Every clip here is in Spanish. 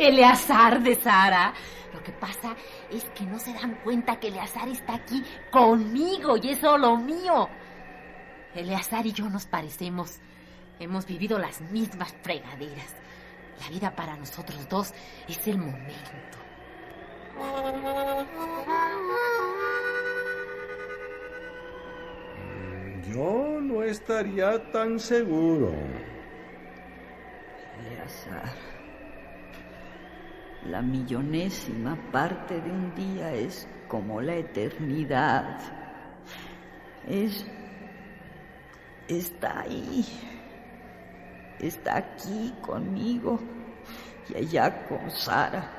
Eleazar de Sara. Lo que pasa es que no se dan cuenta que Eleazar está aquí conmigo y es solo mío. Eleazar y yo nos parecemos. Hemos vivido las mismas fregaderas. La vida para nosotros dos es el momento. Yo no estaría tan seguro. Eleazar. La millonésima parte de un día es como la eternidad. Es... está ahí. Está aquí conmigo y allá con Sara.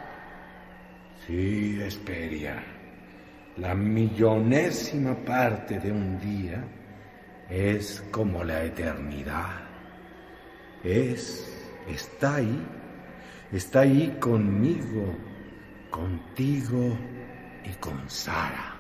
Sí, Esperia. La millonésima parte de un día es como la eternidad. Es... está ahí está ahí conmigo, contigo y con Sara.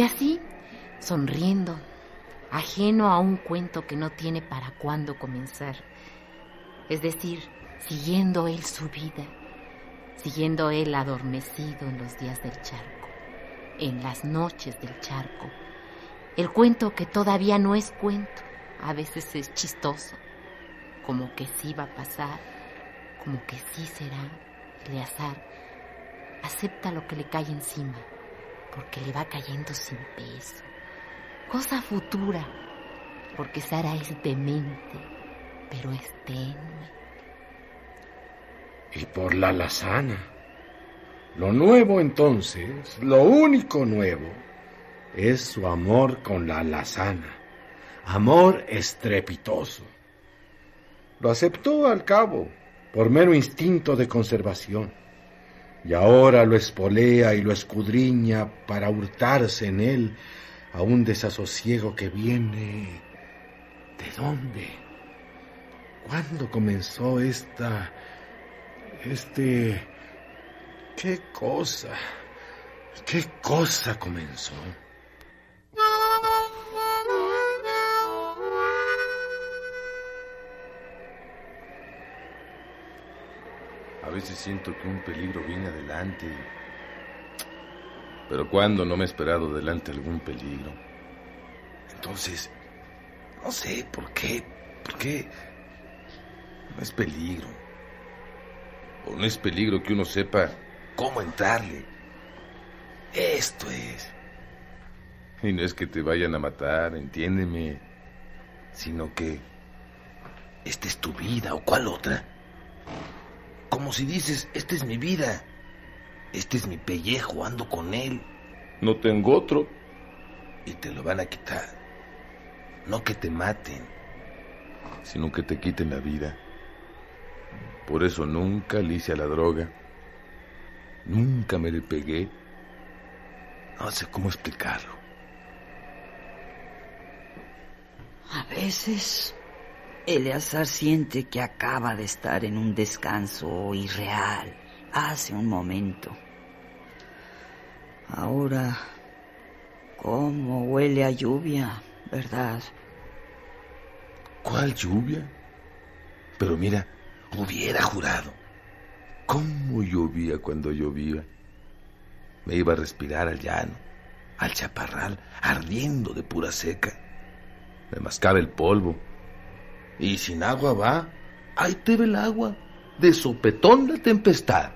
Y así, sonriendo, ajeno a un cuento que no tiene para cuándo comenzar, es decir, siguiendo él su vida, siguiendo él adormecido en los días del charco, en las noches del charco, el cuento que todavía no es cuento, a veces es chistoso, como que sí va a pasar, como que sí será, Eleazar, acepta lo que le cae encima porque le va cayendo sin peso. Cosa futura, porque Sara es demente, pero es tenue. Y por la lazana. Lo nuevo entonces, lo único nuevo, es su amor con la lazana. Amor estrepitoso. Lo aceptó al cabo, por mero instinto de conservación y ahora lo espolea y lo escudriña para hurtarse en él a un desasosiego que viene... ¿De dónde? ¿Cuándo comenzó esta... este... ¿Qué cosa? ¿Qué cosa comenzó? A veces siento que un peligro viene adelante. Pero cuando no me he esperado delante algún peligro. Entonces, no sé por qué. ¿Por qué? No es peligro. O no es peligro que uno sepa cómo entrarle. Esto es. Y no es que te vayan a matar, entiéndeme. Sino que esta es tu vida o cuál otra. Como si dices, esta es mi vida. Este es mi pellejo, ando con él. No tengo otro. Y te lo van a quitar. No que te maten, sino que te quiten la vida. Por eso nunca le hice a la droga. Nunca me le pegué. No sé cómo explicarlo. A veces Eleazar siente que acaba de estar en un descanso irreal hace un momento. Ahora, ¿cómo huele a lluvia, verdad? ¿Cuál lluvia? Pero mira, hubiera jurado. ¿Cómo llovía cuando llovía? Me iba a respirar al llano, al chaparral, ardiendo de pura seca. Me mascaba el polvo. Y sin agua va, ahí te ve el agua, de sopetón la tempestad.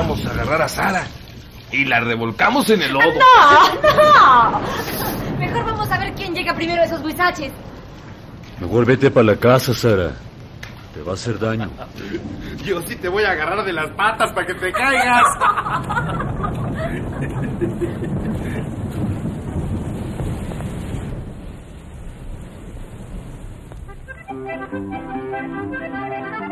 Vamos a agarrar a Sara y la revolcamos en el lodo. ¡No! ¡No! Mejor vamos a ver quién llega primero a esos huizaches. Mejor vete para la casa, Sara. Te va a hacer daño. Yo sí te voy a agarrar de las patas para que te caigas.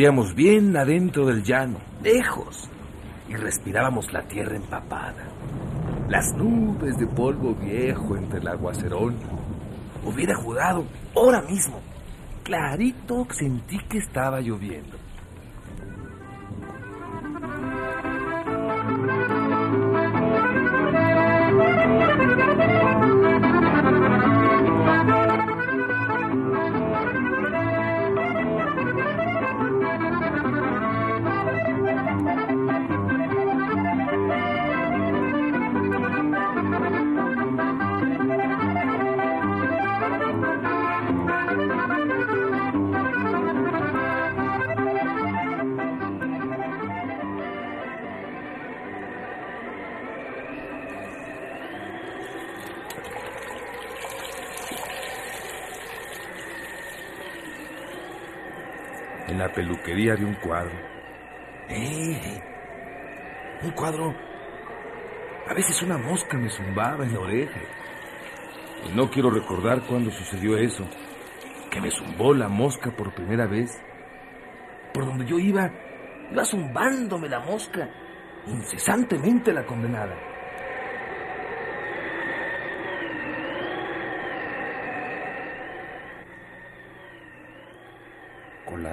Corríamos bien adentro del llano, lejos, y respirábamos la tierra empapada. Las nubes de polvo viejo entre el aguacerón. Hubiera jurado, ahora mismo, clarito sentí que estaba lloviendo. La peluquería vi un cuadro. ¡Eh! Un cuadro. A veces una mosca me zumbaba en la oreja. Y no quiero recordar cuándo sucedió eso. Que me zumbó la mosca por primera vez. Por donde yo iba, Iba zumbándome la mosca, incesantemente la condenada.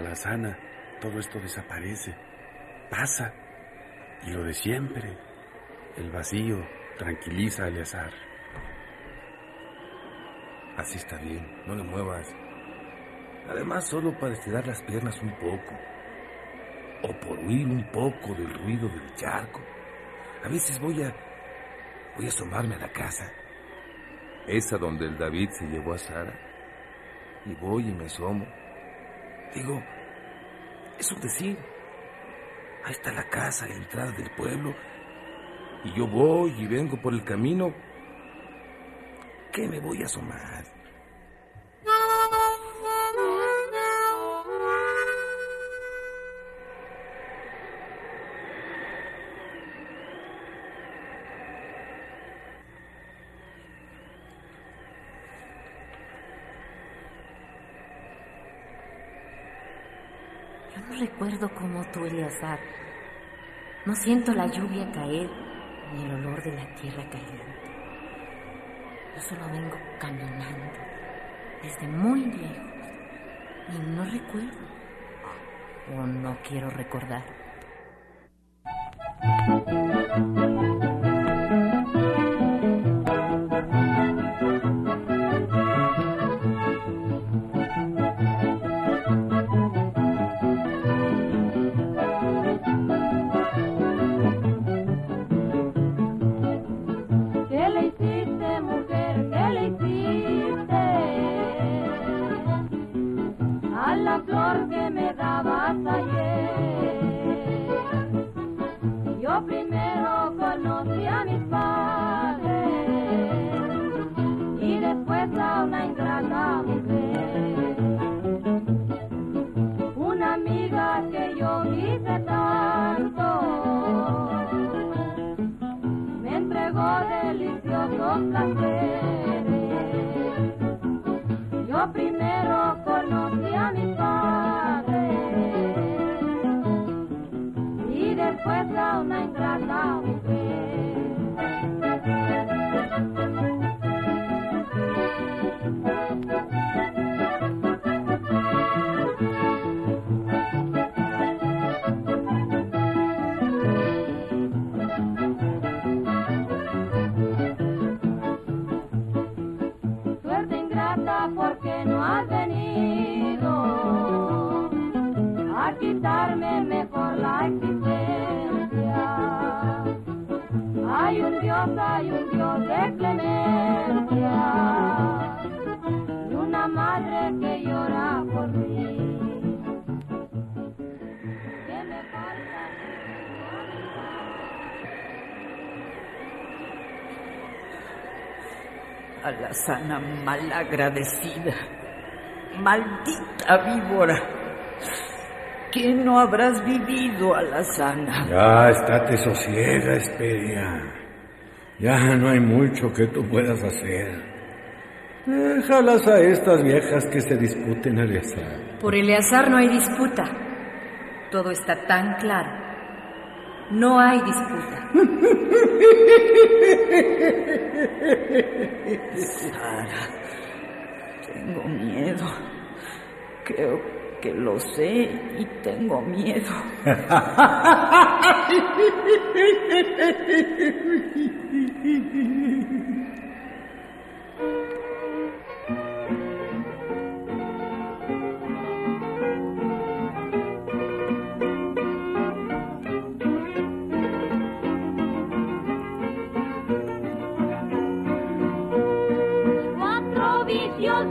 Alazana todo esto desaparece, pasa, y lo de siempre, el vacío tranquiliza a Eleazar. Así está bien, no le muevas. Además, solo para estirar las piernas un poco. O por huir un poco del ruido del charco. A veces voy a. voy a asomarme a la casa. Esa donde el David se llevó a Sara. Y voy y me asomo. Digo, es decir. Ahí está la casa la entrada del pueblo. Y yo voy y vengo por el camino. ¿Qué me voy a asomar? Recuerdo como tú, Eleazar. No siento la lluvia caer ni el olor de la tierra caliente. Yo solo vengo caminando desde muy lejos y no recuerdo o no quiero recordar. Una Alazana malagradecida, maldita víbora. ¿Qué no habrás vivido, Alazana? Ya, estate sosiega, Esperia. Ya no hay mucho que tú puedas hacer. Déjalas a estas viejas que se disputen al azar. Por Eleazar no hay disputa. Todo está tan claro. No hay disputa. Sara, tengo miedo. Creo que lo sé y tengo miedo. Dios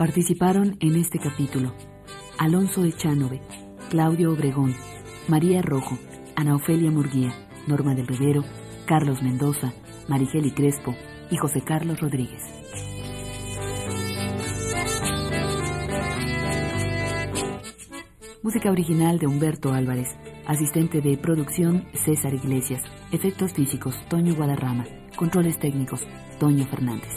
Participaron en este capítulo Alonso Echanove, Claudio Obregón, María Rojo, Ana Ofelia Murguía, Norma del Rivero, Carlos Mendoza, Marigeli Crespo y José Carlos Rodríguez. Música original de Humberto Álvarez, asistente de producción César Iglesias, efectos físicos Toño Guadarrama, controles técnicos Toño Fernández.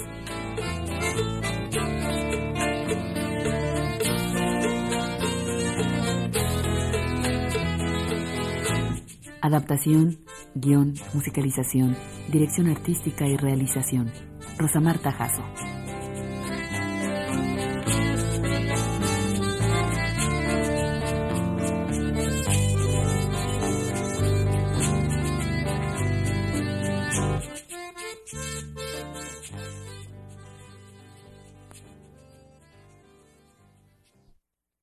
Adaptación, guion, musicalización, dirección artística y realización. Rosa Marta Jasso.